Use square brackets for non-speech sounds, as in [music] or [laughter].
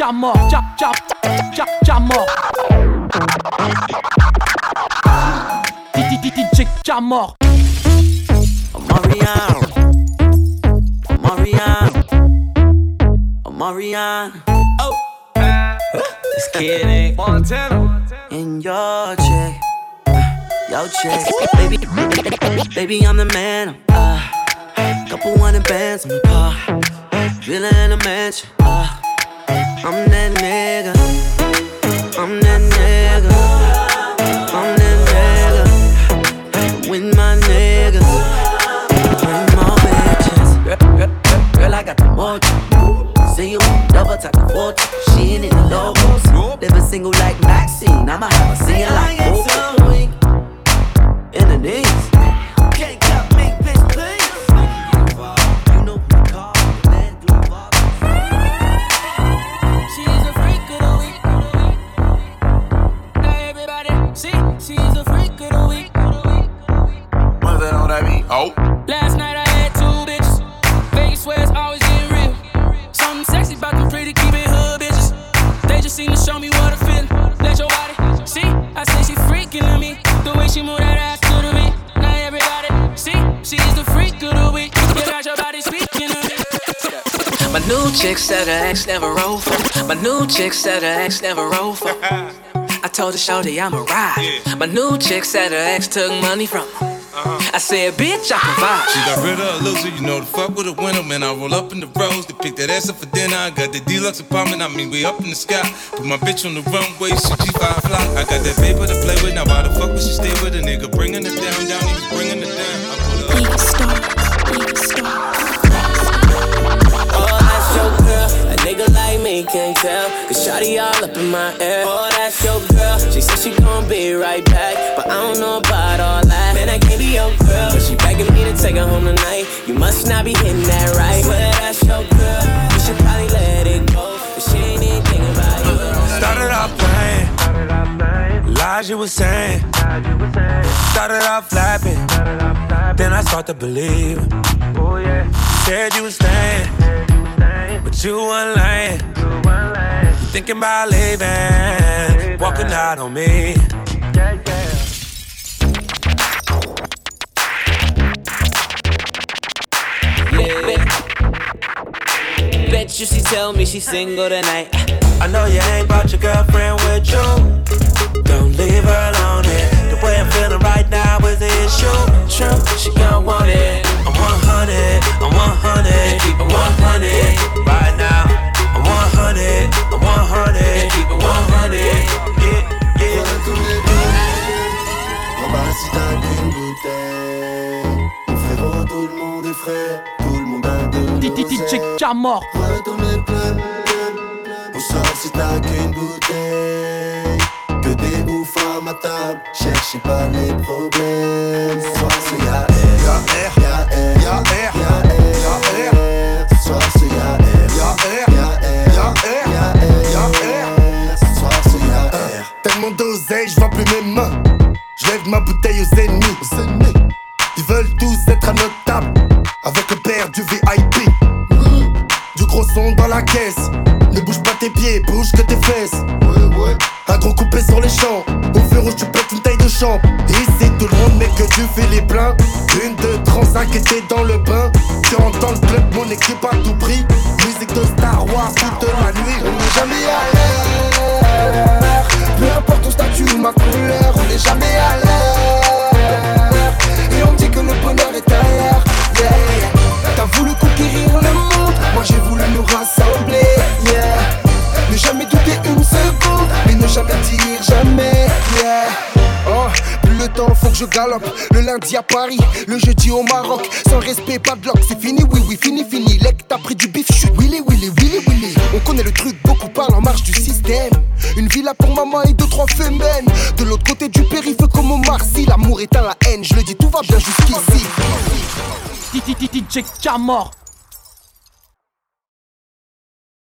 Jamor, Jam, Jam, Jam, Jamor. DJ Jamor. Marianne, Marianne, Marianne. Oh, this kid ain't Montana. In your check, your check, baby, baby, I'm the man. Uh, couple hundred bands on the car, villa in a mansion. Uh, I'm that nigga, I'm that nigga, I'm that nigga. With my niggas, bring more bitches. Girl, I got the mojo. See you, double tap the fortune. She ain't in the logos. Living single like Maxine. I'ma have her singing like What's that on that beat? Oh. Last night I had two bitches. Vegas swear it's always getting real. Something sexy about them pretty keeping hood bitches. They just seem to show me what I feel. Let your body see. I say she freaking to me. The way she move that ass to the beat. Now everybody see, she's the freak of the week. You got your body speaking to me. My new chick said her ex never roll for. My new chick said her ex never roll for. [laughs] I told her shorty I'm a ride. My new chick said her ex took money from her. I said, bitch, I provide. She got rid of a loser, you know the fuck with a winner, man. I roll up in the Rolls to pick that ass up for dinner. I got the deluxe apartment, I mean, we up in the sky. Put my bitch on the runway, she G5 fly. I got that paper to play with, now why the fuck would she stay with a nigga? Bringing it down, down, he was bringing it down. I pull up. Big stars, big stars. Oh, that's your girl. A nigga like me can't tell. Cause Shotty all up in my ear. Oh, that's your girl. She said she gon' be right back. But I don't know about all that. Must not be hitting that right. Swear that's your girl. You should probably let it go. But she ain't even thinking about you. Started off playing, lies you were saying. Started off flapping, then I start to believe. Said you was staying, but you weren't lying. Thinking about leaving, walking out on me. You she tell me she's single tonight. I know you ain't brought your girlfriend with you. Don't leave her alone here. The way I'm feeling right now is the issue. True, she gon' want it. I'm 100, I'm 100, keep it 100 right now. I'm 100, I'm 100, keep it 100. Yeah, yeah. Maman, si t'as une bouteille, mon frérot, tout le monde est frère, tout le monde a de DJ Jamor. Si t'as qu'une bouteille. Que des oufs à ma table, cherchez pas les problèmes. Soir c'est y'a R, y'a R, y'a R, y'a R. Ce soir c'est y'a R, y'a R, y'a R, y'a R, y'a R. Soir c'est y'a R. Tellement d'oseille, je vois plus mes mains. Je lève ma bouteille aux ennemis. Ils veulent tous être à notre table, avec le père du VIP. Du gros son dans la caisse. Ne bouge pas tes pieds, bouge que tes fesses. Un gros coupé sur les champs. Au feu rouge, tu pètes une taille de champ. Ici, tout le monde met que tu fais les pleins. Une, deux, 35 et t'es dans le bain. Tu rentres dans le club, mon équipe à tout prix. Musique de Star Wars toute la nuit. On n'est jamais à l'air. Peu importe ton statut ou ma couleur, je galope. Le lundi à Paris, le jeudi au Maroc. Sans respect, pas de lock, c'est fini, oui, oui, fini, fini. Lec, t'as pris du bif, je suis Willy, Willy, Willy, Willy. On connaît le truc, beaucoup parlent en marche du système. Une villa pour maman et deux, trois femelles. De l'autre côté du périph' comme au Marcy, l'amour éteint la haine. Je le dis, tout va bien jusqu'ici. DJ Jamor.